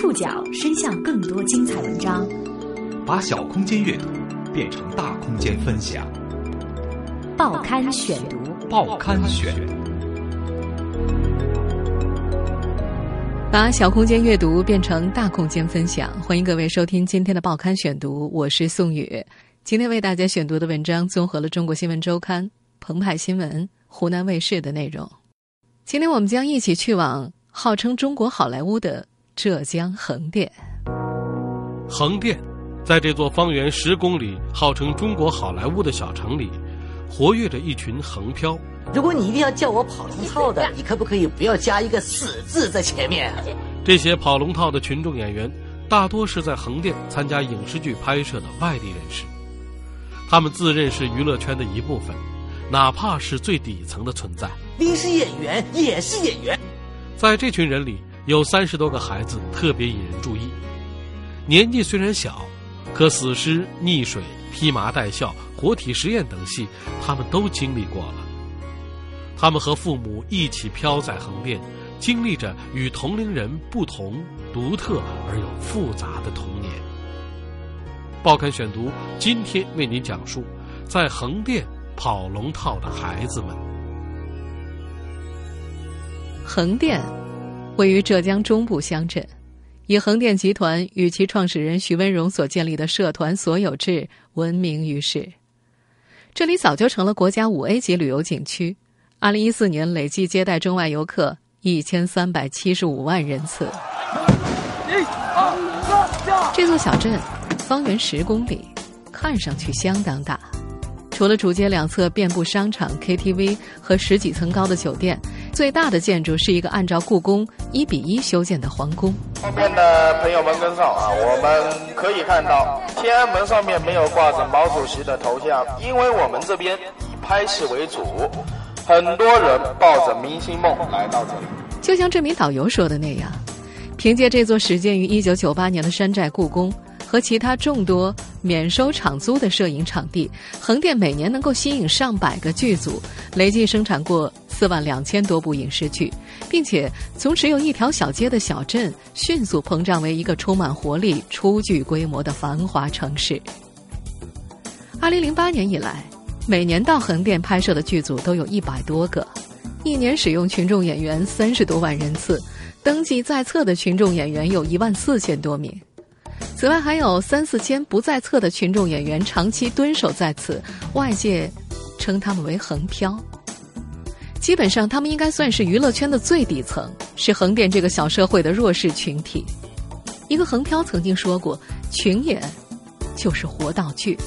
触角伸向更多精彩文章，把小空间阅读变成大空间分享。报刊选读，报刊选，把小空间阅读变成大空间分享。欢迎各位收听今天的报刊选读，我是宋宇。今天为大家选读的文章综合了《中国新闻周刊》、澎湃新闻、湖南卫视的内容。今天我们将一起去往号称中国好莱坞的浙江横店。横店，在这座方圆十公里、号称中国好莱坞的小城里，活跃着一群横漂。如果你一定要叫我跑龙套的，你可不可以不要加一个“死”字在前面？这些跑龙套的群众演员，大多是在横店参加影视剧拍摄的外地人士。他们自认是娱乐圈的一部分，哪怕是最底层的存在。你是演员，也是演员。在这群人里，有三十多个孩子特别引人注意。年纪虽然小，可死尸、溺水、披麻戴孝、活体实验等戏，他们都经历过了。他们和父母一起飘在横店，经历着与同龄人不同、独特而又复杂的童年。报刊选读，今天为您讲述在横店跑龙套的孩子们。横店位于浙江中部乡镇，以横店集团与其创始人徐文荣所建立的社团所有制闻名于世。这里早就成了国家五 A 级旅游景区，二零一四年累计接待中外游客一千三百七十五万人次。这座小镇。方圆十公里，看上去相当大。除了主街两侧遍布商场、KTV 和十几层高的酒店，最大的建筑是一个按照故宫一比一修建的皇宫。后面的朋友们跟上啊！我们可以看到，天安门上面没有挂着毛主席的头像，因为我们这边以拍戏为主，很多人抱着明星梦来到这里。就像这名导游说的那样，凭借这座始建于一九九八年的山寨故宫。和其他众多免收场租的摄影场地，横店每年能够吸引上百个剧组，累计生产过四万两千多部影视剧，并且从只有一条小街的小镇迅速膨胀为一个充满活力、初具规模的繁华城市。二零零八年以来，每年到横店拍摄的剧组都有一百多个，一年使用群众演员三十多万人次，登记在册的群众演员有一万四千多名。此外，还有三四千不在册的群众演员长期蹲守在此，外界称他们为“横漂”。基本上，他们应该算是娱乐圈的最底层，是横店这个小社会的弱势群体。一个横漂曾经说过：“群演就是活道具。”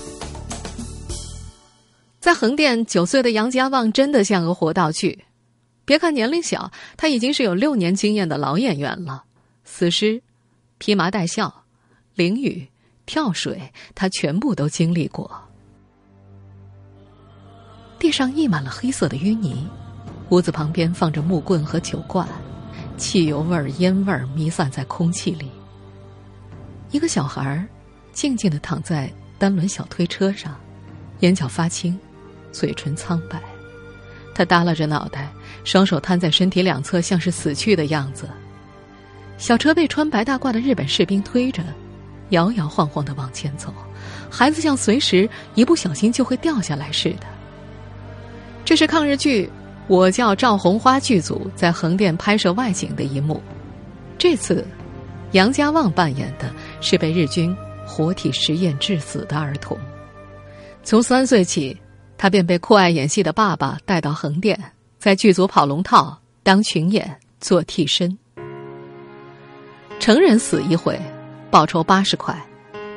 在横店，九岁的杨家旺真的像个活道具。别看年龄小，他已经是有六年经验的老演员了。死尸、披麻戴孝。淋雨、跳水，他全部都经历过。地上溢满了黑色的淤泥，屋子旁边放着木棍和酒罐，汽油味儿、烟味儿弥散在空气里。一个小孩儿静静的躺在单轮小推车上，眼角发青，嘴唇苍白。他耷拉着脑袋，双手摊在身体两侧，像是死去的样子。小车被穿白大褂的日本士兵推着。摇摇晃晃的往前走，孩子像随时一不小心就会掉下来似的。这是抗日剧《我叫赵红花》剧组在横店拍摄外景的一幕。这次，杨家旺扮演的是被日军活体实验致死的儿童。从三岁起，他便被酷爱演戏的爸爸带到横店，在剧组跑龙套、当群演、做替身。成人死一回。报酬八十块，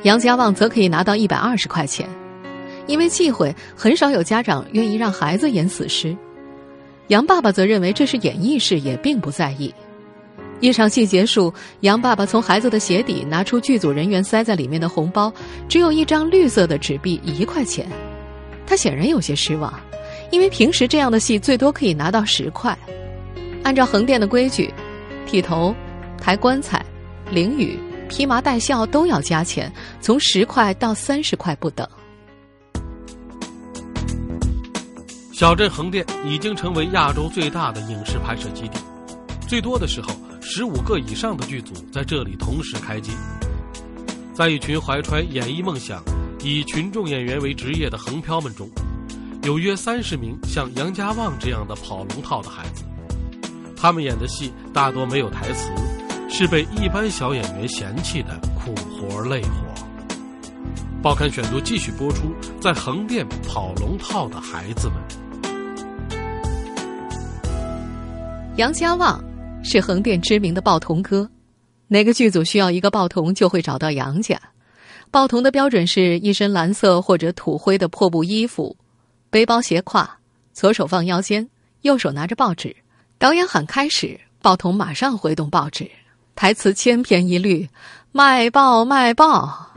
杨家旺则可以拿到一百二十块钱。因为忌讳，很少有家长愿意让孩子演死尸。杨爸爸则认为这是演艺事业，并不在意。一场戏结束，杨爸爸从孩子的鞋底拿出剧组人员塞在里面的红包，只有一张绿色的纸币，一块钱。他显然有些失望，因为平时这样的戏最多可以拿到十块。按照横店的规矩，剃头、抬棺材、淋雨。披麻戴孝都要加钱，从十块到三十块不等。小镇横店已经成为亚洲最大的影视拍摄基地，最多的时候十五个以上的剧组在这里同时开机。在一群怀揣演艺梦想、以群众演员为职业的横漂们中，有约三十名像杨家旺这样的跑龙套的孩子。他们演的戏大多没有台词，是被一般小演员嫌弃的苦活累活。报刊选读继续播出，在横店跑龙套的孩子们。杨家旺是横店知名的报童哥，哪个剧组需要一个报童，就会找到杨家。报童的标准是一身蓝色或者土灰的破布衣服，背包斜挎，左手放腰间，右手拿着报纸。导演喊开始，报童马上挥动报纸，台词千篇一律：“卖报卖报。”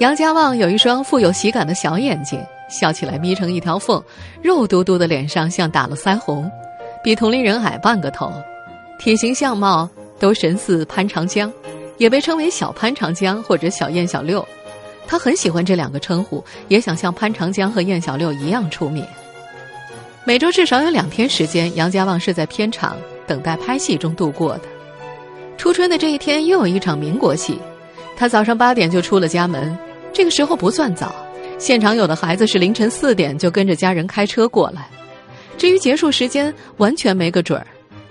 杨家旺有一双富有喜感的小眼睛。笑起来眯成一条缝，肉嘟嘟的脸上像打了腮红，比同龄人矮半个头，体型相貌都神似潘长江，也被称为小潘长江或者小燕小六。他很喜欢这两个称呼，也想像潘长江和燕小六一样出名。每周至少有两天时间，杨家旺是在片场等待拍戏中度过的。初春的这一天，又有一场民国戏，他早上八点就出了家门，这个时候不算早。现场有的孩子是凌晨四点就跟着家人开车过来，至于结束时间完全没个准儿，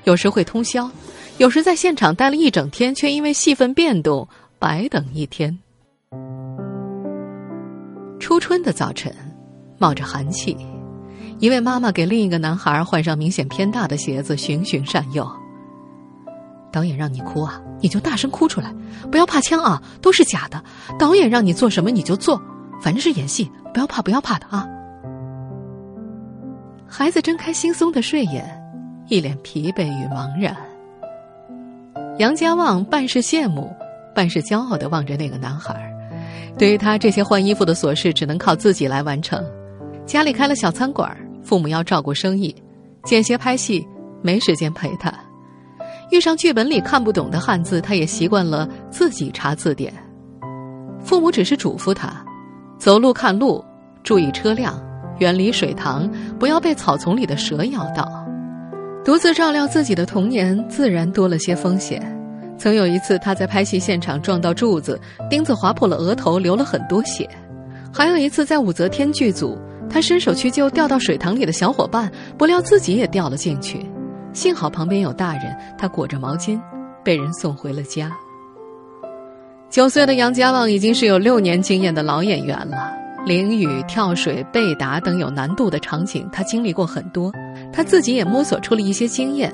有时会通宵，有时在现场待了一整天，却因为戏份变动白等一天。初春的早晨，冒着寒气，一位妈妈给另一个男孩换上明显偏大的鞋子，循循善诱。导演让你哭啊，你就大声哭出来，不要怕枪啊，都是假的。导演让你做什么你就做。反正是演戏，不要怕，不要怕的啊！孩子睁开惺忪的睡眼，一脸疲惫与茫然。杨家旺半是羡慕，半是骄傲的望着那个男孩。对于他这些换衣服的琐事，只能靠自己来完成。家里开了小餐馆，父母要照顾生意，间歇拍戏，没时间陪他。遇上剧本里看不懂的汉字，他也习惯了自己查字典。父母只是嘱咐他。走路看路，注意车辆，远离水塘，不要被草丛里的蛇咬到。独自照料自己的童年，自然多了些风险。曾有一次，他在拍戏现场撞到柱子，钉子划破了额头，流了很多血。还有一次，在武则天剧组，他伸手去救掉到水塘里的小伙伴，不料自己也掉了进去。幸好旁边有大人，他裹着毛巾，被人送回了家。九岁的杨家旺已经是有六年经验的老演员了，淋雨、跳水、被打等有难度的场景，他经历过很多。他自己也摸索出了一些经验，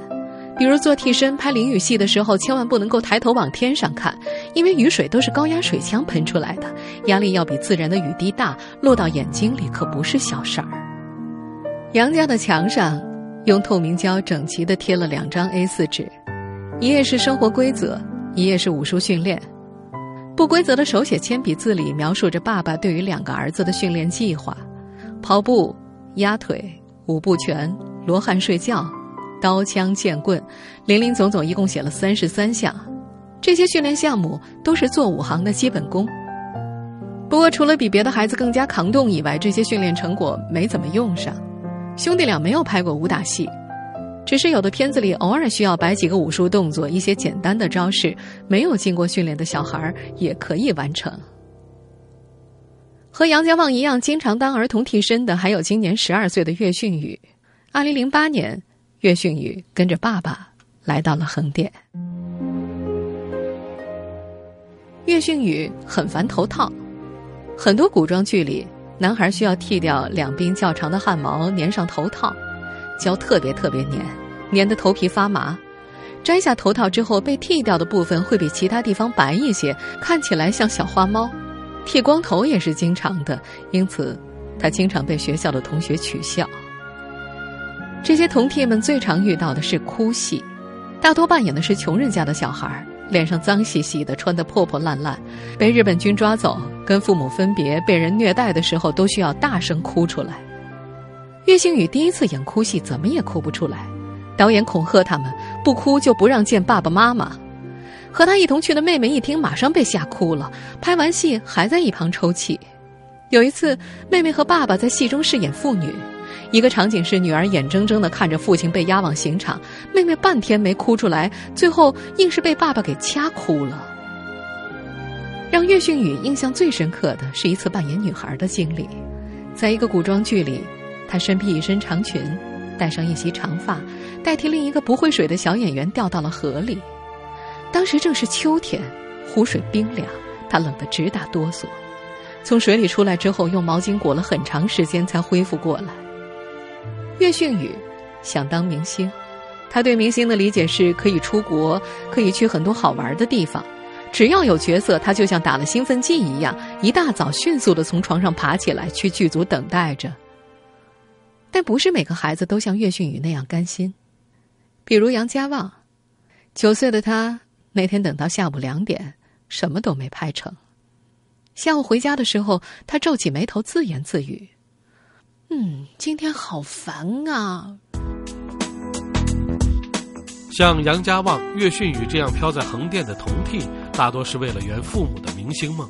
比如做替身拍淋雨戏的时候，千万不能够抬头往天上看，因为雨水都是高压水枪喷出来的，压力要比自然的雨滴大，落到眼睛里可不是小事儿。杨家的墙上用透明胶整齐地贴了两张 A4 纸，一页是生活规则，一页是武术训练。不规则的手写铅笔字里描述着爸爸对于两个儿子的训练计划：跑步、压腿、五步拳、罗汉睡觉、刀枪剑棍，林林总总一共写了三十三项。这些训练项目都是做武行的基本功。不过，除了比别的孩子更加抗冻以外，这些训练成果没怎么用上。兄弟俩没有拍过武打戏。只是有的片子里偶尔需要摆几个武术动作，一些简单的招式，没有经过训练的小孩也可以完成。和杨家旺一样，经常当儿童替身的还有今年十二岁的岳训宇。二零零八年，岳训宇跟着爸爸来到了横店。岳训宇很烦头套，很多古装剧里，男孩需要剃掉两鬓较长的汗毛，粘上头套。胶特别特别粘，粘的头皮发麻。摘下头套之后，被剃掉的部分会比其他地方白一些，看起来像小花猫。剃光头也是经常的，因此他经常被学校的同学取笑。这些童替们最常遇到的是哭戏，大多扮演的是穷人家的小孩，脸上脏兮兮的，穿得破破烂烂，被日本军抓走，跟父母分别，被人虐待的时候，都需要大声哭出来。岳星宇第一次演哭戏，怎么也哭不出来。导演恐吓他们，不哭就不让见爸爸妈妈。和他一同去的妹妹一听，马上被吓哭了。拍完戏还在一旁抽泣。有一次，妹妹和爸爸在戏中饰演父女，一个场景是女儿眼睁睁的看着父亲被押往刑场，妹妹半天没哭出来，最后硬是被爸爸给掐哭了。让岳训宇印象最深刻的是一次扮演女孩的经历，在一个古装剧里，她身披一身长裙，戴上一袭长发，代替另一个不会水的小演员掉到了河里。当时正是秋天，湖水冰凉，她冷得直打哆嗦。从水里出来之后，用毛巾裹了很长时间才恢复过来。岳训宇想当明星，他对明星的理解是可以出国，可以去很多好玩的地方，只要有角色，他就像打了兴奋剂一样，一大早迅速的从床上爬起来去剧组等待着。但不是每个孩子都像岳训宇那样甘心，比如杨家旺，九岁的他那天等到下午两点，什么都没拍成。下午回家的时候，他皱起眉头，自言自语：“嗯，今天好烦啊。”像杨家旺、岳训宇这样飘在横店的童替，大多是为了圆父母的明星梦。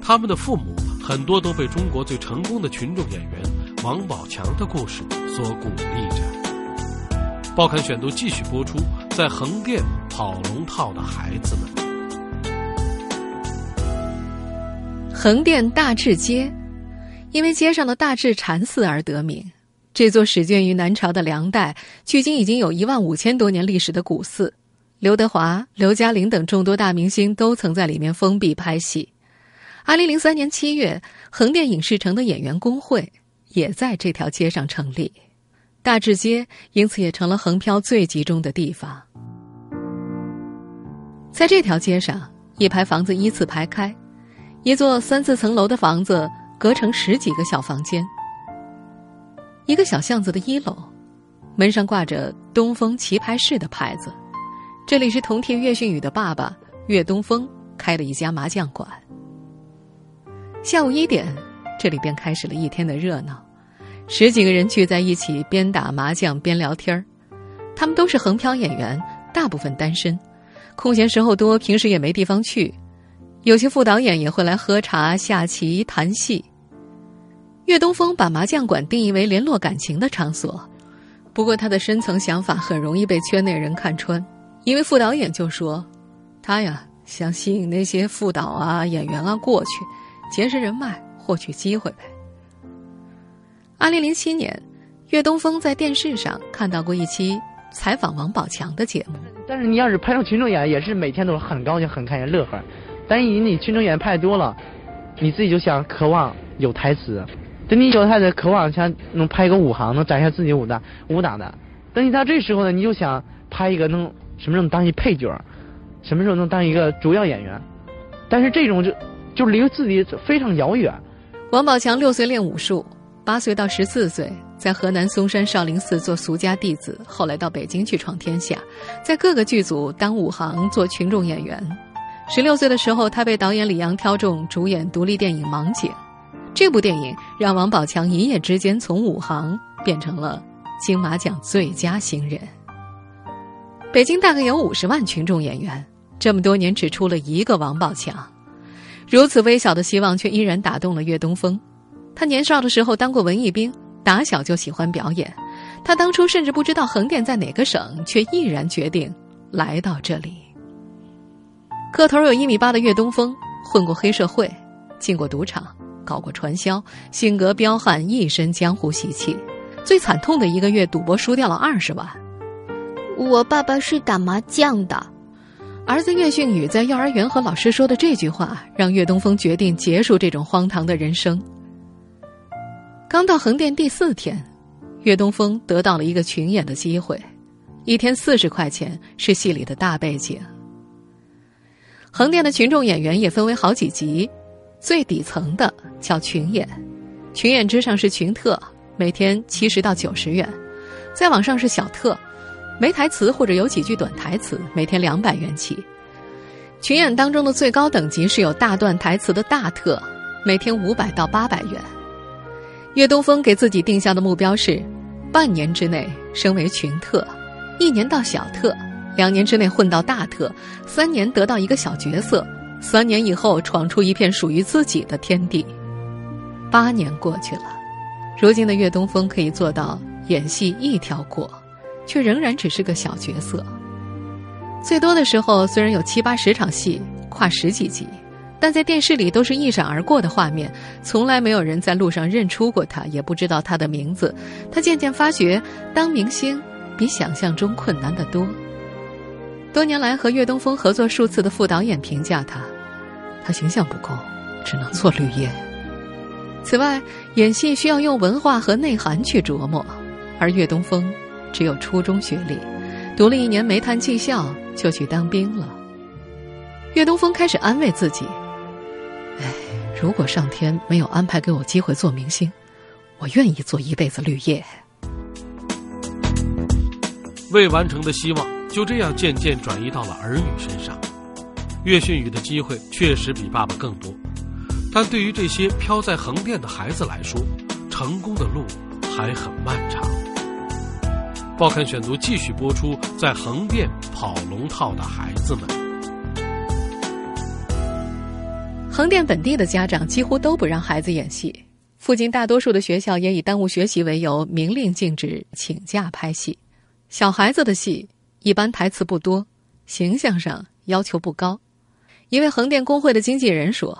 他们的父母很多都被中国最成功的群众演员王宝强的故事所鼓励着。报刊选读继续播出，在横店跑龙套的孩子们。横店大智街，因为街上的大智禅寺而得名。这座始建于南朝的梁代，距今已经有一万五千多年历史的古寺，刘德华、刘嘉玲等众多大明星都曾在里面封闭拍戏。二零零三年七月，横店影视城的演员工会也在这条街上成立，大智街因此也成了横漂最集中的地方。在这条街上，一排房子依次排开。一座三四层楼的房子隔成十几个小房间。一个小巷子的一楼，门上挂着“东风棋牌室”的牌子，这里是同替岳训宇的爸爸岳东风开的一家麻将馆。下午一点，这里便开始了一天的热闹，十几个人聚在一起，边打麻将边聊天儿。他们都是横漂演员，大部分单身，空闲时候多，平时也没地方去。有些副导演也会来喝茶、下棋、谈戏。岳东风把麻将馆定义为联络感情的场所，不过他的深层想法很容易被圈内人看穿。一位副导演就说：“他呀，想吸引那些副导啊、演员啊过去，结识人脉，获取机会呗。”二零零七年，岳东风在电视上看到过一期采访王宝强的节目。但是你要是拍成群众演员，也是每天都是很高兴、很开心、乐呵。但是你群众演员拍多了，你自己就想渴望有台词，等你有台词，渴望想能拍一个武行，能展现自己武打武打的。等你到这时候呢，你就想拍一个能什么时候能当一配角，什么时候能当一个主要演员。但是这种就就离自己非常遥远。王宝强六岁练武术，八岁到十四岁在河南嵩山少林寺做俗家弟子，后来到北京去闯天下，在各个剧组当武行，做群众演员。十六岁的时候，他被导演李阳挑中主演独立电影《盲井》，这部电影让王宝强一夜之间从武行变成了金马奖最佳新人。北京大概有五十万群众演员，这么多年只出了一个王宝强，如此微小的希望却依然打动了岳东风。他年少的时候当过文艺兵，打小就喜欢表演。他当初甚至不知道横店在哪个省，却毅然决定来到这里。个头有一米八的岳东风，混过黑社会，进过赌场，搞过传销，性格彪悍，一身江湖习气。最惨痛的一个月，赌博输掉了二十万。我爸爸是打麻将的。儿子岳训宇在幼儿园和老师说的这句话，让岳东风决定结束这种荒唐的人生。刚到横店第四天，岳东风得到了一个群演的机会，一天四十块钱是戏里的大背景。横店的群众演员也分为好几级，最底层的叫群演，群演之上是群特，每天七十到九十元；再往上是小特，没台词或者有几句短台词，每天两百元起。群演当中的最高等级是有大段台词的大特，每天五百到八百元。岳东风给自己定下的目标是，半年之内升为群特，一年到小特。两年之内混到大特，三年得到一个小角色，三年以后闯出一片属于自己的天地。八年过去了，如今的岳东风可以做到演戏一条过，却仍然只是个小角色。最多的时候虽然有七八十场戏，跨十几集，但在电视里都是一闪而过的画面，从来没有人在路上认出过他，也不知道他的名字。他渐渐发觉，当明星比想象中困难得多。多年来和岳东风合作数次的副导演评价他，他形象不够，只能做绿叶。此外，演戏需要用文化和内涵去琢磨，而岳东风只有初中学历，读了一年煤炭技校就去当兵了。岳东风开始安慰自己：“哎，如果上天没有安排给我机会做明星，我愿意做一辈子绿叶。”未完成的希望就这样渐渐转移到了儿女身上。岳训宇的机会确实比爸爸更多。但对于这些飘在横店的孩子来说，成功的路还很漫长。报刊选读继续播出，在横店跑龙套的孩子们。横店本地的家长几乎都不让孩子演戏，附近大多数的学校也以耽误学习为由，明令禁止请假拍戏。小孩子的戏一般台词不多，形象上要求不高。一位横店工会的经纪人说。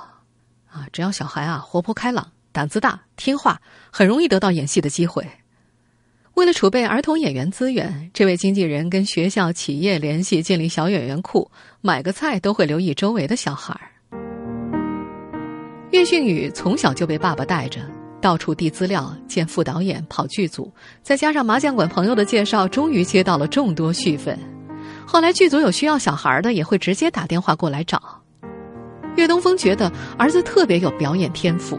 啊，只要小孩啊活泼开朗、胆子大、听话，很容易得到演戏的机会。为了储备儿童演员资源，这位经纪人跟学校、企业联系，建立小演员库，买个菜都会留意周围的小孩。岳训宇从小就被爸爸带着到处递资料、见副导演、跑剧组，再加上麻将馆朋友的介绍，终于接到了众多续份。后来剧组有需要小孩的，也会直接打电话过来找。岳东风觉得儿子特别有表演天赋。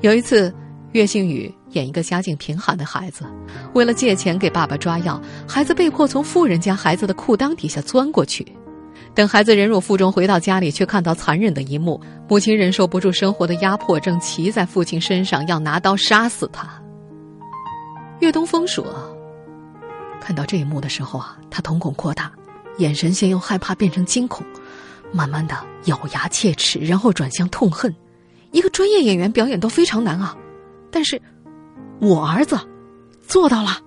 有一次，岳星宇演一个家境贫寒的孩子，为了借钱给爸爸抓药，孩子被迫从富人家孩子的裤裆底下钻过去。等孩子忍辱负重回到家里，却看到残忍的一幕：母亲忍受不住生活的压迫，正骑在父亲身上要拿刀杀死他。岳东风说：“看到这一幕的时候啊，他瞳孔扩大，眼神先由害怕变成惊恐。”慢慢的咬牙切齿，然后转向痛恨。一个专业演员表演都非常难啊，但是，我儿子做到了。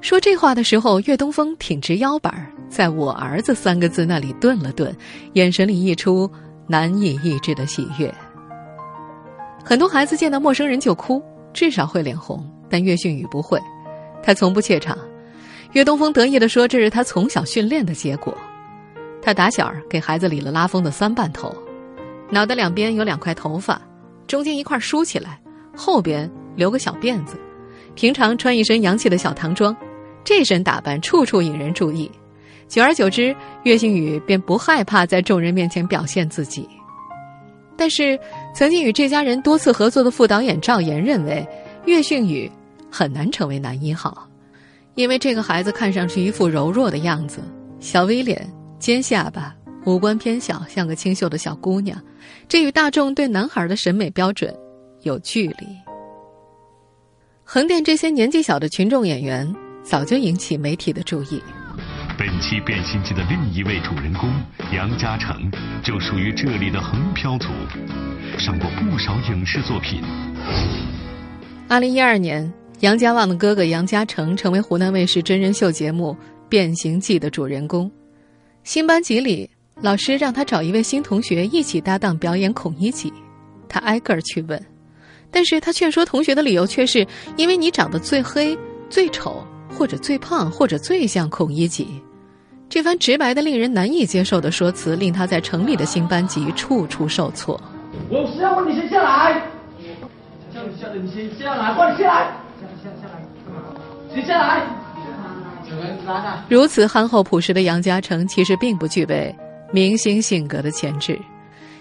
说这话的时候，岳东风挺直腰板，在我儿子三个字那里顿了顿，眼神里溢出难以抑制的喜悦。很多孩子见到陌生人就哭，至少会脸红，但岳训宇不会，他从不怯场。岳东风得意地说：“这是他从小训练的结果。”他打小给孩子理了拉风的三瓣头，脑袋两边有两块头发，中间一块梳起来，后边留个小辫子。平常穿一身洋气的小唐装，这身打扮处处引人注意。久而久之，岳星宇便不害怕在众人面前表现自己。但是，曾经与这家人多次合作的副导演赵岩认为，岳训宇很难成为男一号，因为这个孩子看上去一副柔弱的样子，小 V 脸。尖下巴，五官偏小，像个清秀的小姑娘，这与大众对男孩的审美标准有距离。横店这些年纪小的群众演员早就引起媒体的注意。本期《变形记》的另一位主人公杨嘉诚就属于这里的横漂族，上过不少影视作品。二零一二年，杨家旺的哥哥杨嘉诚成为湖南卫视真人秀节目《变形记》的主人公。新班级里，老师让他找一位新同学一起搭档表演孔乙己，他挨个儿去问，但是他劝说同学的理由却是因为你长得最黑、最丑，或者最胖，或者最像孔乙己。这番直白的、令人难以接受的说辞，令他在城里的新班级处处受挫。我是要问你先下来，叫你下来，你先下来，快点下来，下下下来，先下来。如此憨厚朴实的杨嘉诚，其实并不具备明星性格的潜质。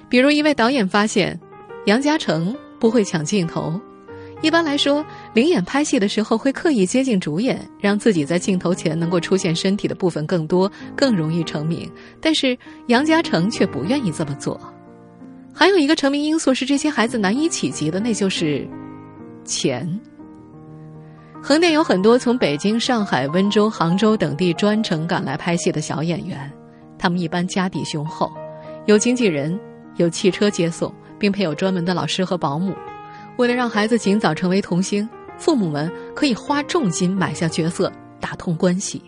比如，一位导演发现杨嘉诚不会抢镜头。一般来说，领演拍戏的时候会刻意接近主演，让自己在镜头前能够出现身体的部分更多，更容易成名。但是杨嘉诚却不愿意这么做。还有一个成名因素是这些孩子难以企及的，那就是钱。横店有很多从北京、上海、温州、杭州等地专程赶来拍戏的小演员，他们一般家底雄厚，有经纪人，有汽车接送，并配有专门的老师和保姆。为了让孩子尽早成为童星，父母们可以花重金买下角色，打通关系。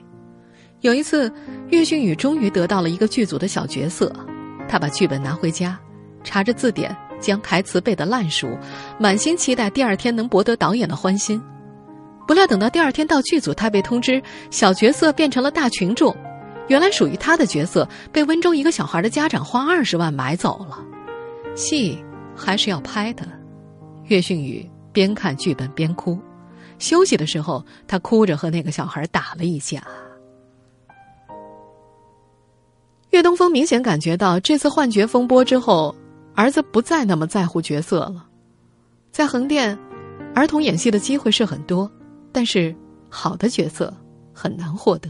有一次，岳俊宇终于得到了一个剧组的小角色，他把剧本拿回家，查着字典，将台词背得烂熟，满心期待第二天能博得导演的欢心。不料等到第二天到剧组，他被通知小角色变成了大群众，原来属于他的角色被温州一个小孩的家长花二十万买走了。戏还是要拍的，岳迅宇边看剧本边哭，休息的时候他哭着和那个小孩打了一架。岳东风明显感觉到这次幻觉风波之后，儿子不再那么在乎角色了。在横店，儿童演戏的机会是很多，但是好的角色很难获得，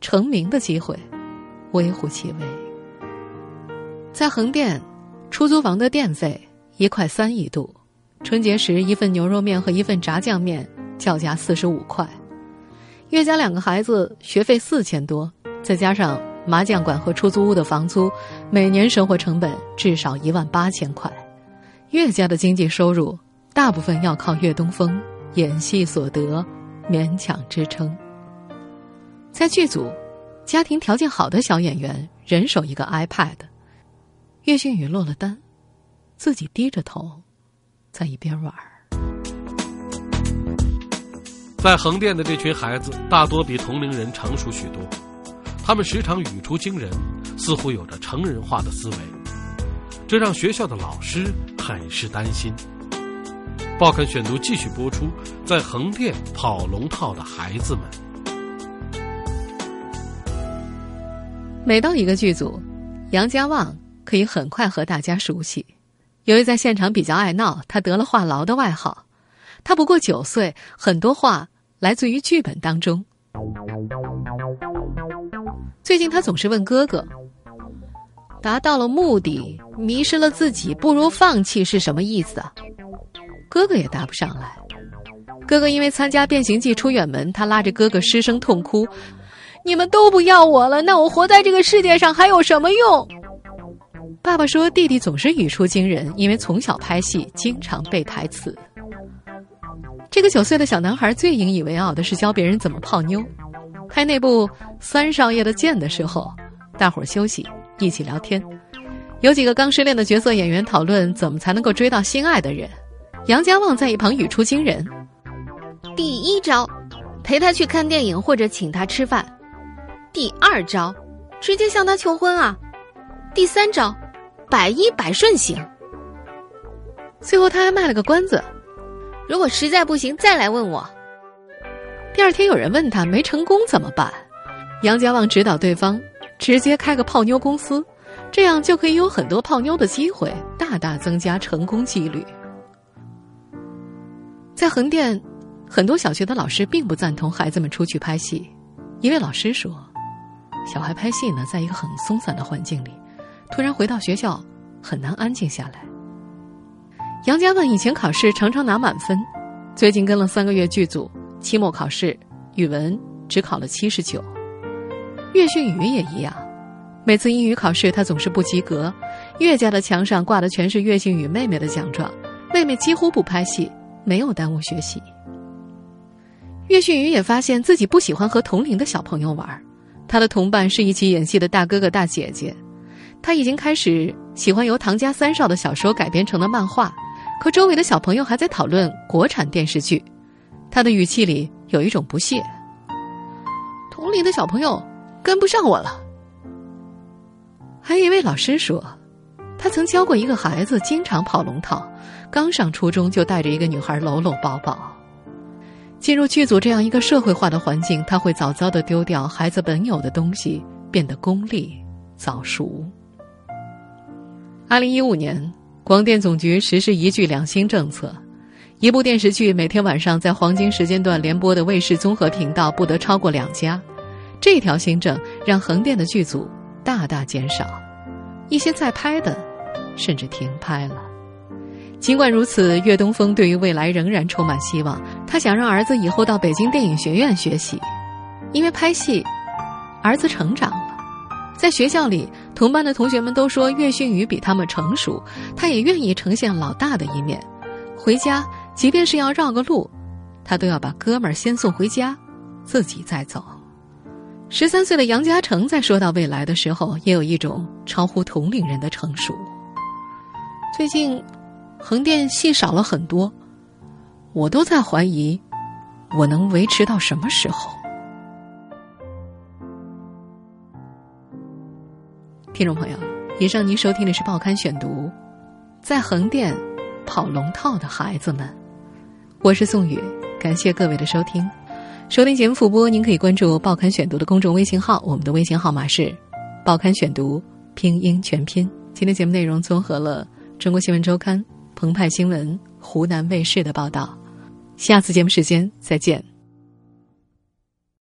成名的机会微乎其微。在横店，出租房的电费一块三一度，春节时一份牛肉面和一份炸酱面叫价四十五块。岳家两个孩子学费四千多，再加上。麻将馆和出租屋的房租，每年生活成本至少一万八千块。岳家的经济收入大部分要靠岳东风演戏所得勉强支撑。在剧组，家庭条件好的小演员人手一个 iPad。岳迅宇落了单，自己低着头，在一边玩。在横店的这群孩子，大多比同龄人成熟许多。他们时常语出惊人，似乎有着成人化的思维，这让学校的老师很是担心。报刊选读继续播出，在横店跑龙套的孩子们。每到一个剧组，杨家旺可以很快和大家熟悉。由于在现场比较爱闹，他得了“话痨”的外号。他不过九岁，很多话来自于剧本当中。最近他总是问哥哥：“达到了目的，迷失了自己，不如放弃是什么意思啊？”哥哥也答不上来。哥哥因为参加变形计出远门，他拉着哥哥失声痛哭：“你们都不要我了，那我活在这个世界上还有什么用？”爸爸说：“弟弟总是语出惊人，因为从小拍戏，经常背台词。”这个九岁的小男孩最引以为傲的是教别人怎么泡妞。拍那部三少爷的剑的时候，大伙儿休息，一起聊天。有几个刚失恋的角色演员讨论怎么才能够追到心爱的人。杨家旺在一旁语出惊人：第一招，陪他去看电影或者请他吃饭；第二招，直接向他求婚啊；第三招，百依百顺型。最后他还卖了个关子：如果实在不行，再来问我。第二天有人问他没成功怎么办，杨家旺指导对方直接开个泡妞公司，这样就可以有很多泡妞的机会，大大增加成功几率。在横店，很多小学的老师并不赞同孩子们出去拍戏。一位老师说：“小孩拍戏呢，在一个很松散的环境里，突然回到学校很难安静下来。”杨家旺以前考试常常拿满分，最近跟了三个月剧组。期末考试，语文只考了七十九。岳迅宇也一样，每次英语考试他总是不及格。岳家的墙上挂的全是岳迅宇妹妹的奖状，妹妹几乎不拍戏，没有耽误学习。岳迅宇也发现自己不喜欢和同龄的小朋友玩，他的同伴是一起演戏的大哥哥大姐姐。他已经开始喜欢由唐家三少的小说改编成的漫画，可周围的小朋友还在讨论国产电视剧。他的语气里有一种不屑。同龄的小朋友跟不上我了。还有一位老师说，他曾教过一个孩子，经常跑龙套，刚上初中就带着一个女孩搂搂抱抱。进入剧组这样一个社会化的环境，他会早早的丢掉孩子本有的东西，变得功利、早熟。二零一五年，广电总局实施一剧两星政策。一部电视剧每天晚上在黄金时间段联播的卫视综合频道不得超过两家，这条新政让横店的剧组大大减少，一些在拍的甚至停拍了。尽管如此，岳东风对于未来仍然充满希望。他想让儿子以后到北京电影学院学习，因为拍戏，儿子成长了。在学校里，同班的同学们都说岳迅宇比他们成熟，他也愿意呈现老大的一面。回家，即便是要绕个路，他都要把哥们儿先送回家，自己再走。十三岁的杨嘉诚在说到未来的时候，也有一种超乎同龄人的成熟。最近，横店戏少了很多，我都在怀疑，我能维持到什么时候？听众朋友，以上您收听的是《报刊选读》，在横店跑龙套的孩子们，我是宋宇，感谢各位的收听。收听节目复播，您可以关注《报刊选读》的公众微信号，我们的微信号码是《报刊选读》拼音全拼。今天节目内容综合了《中国新闻周刊》、澎湃新闻、湖南卫视的报道。下次节目时间再见。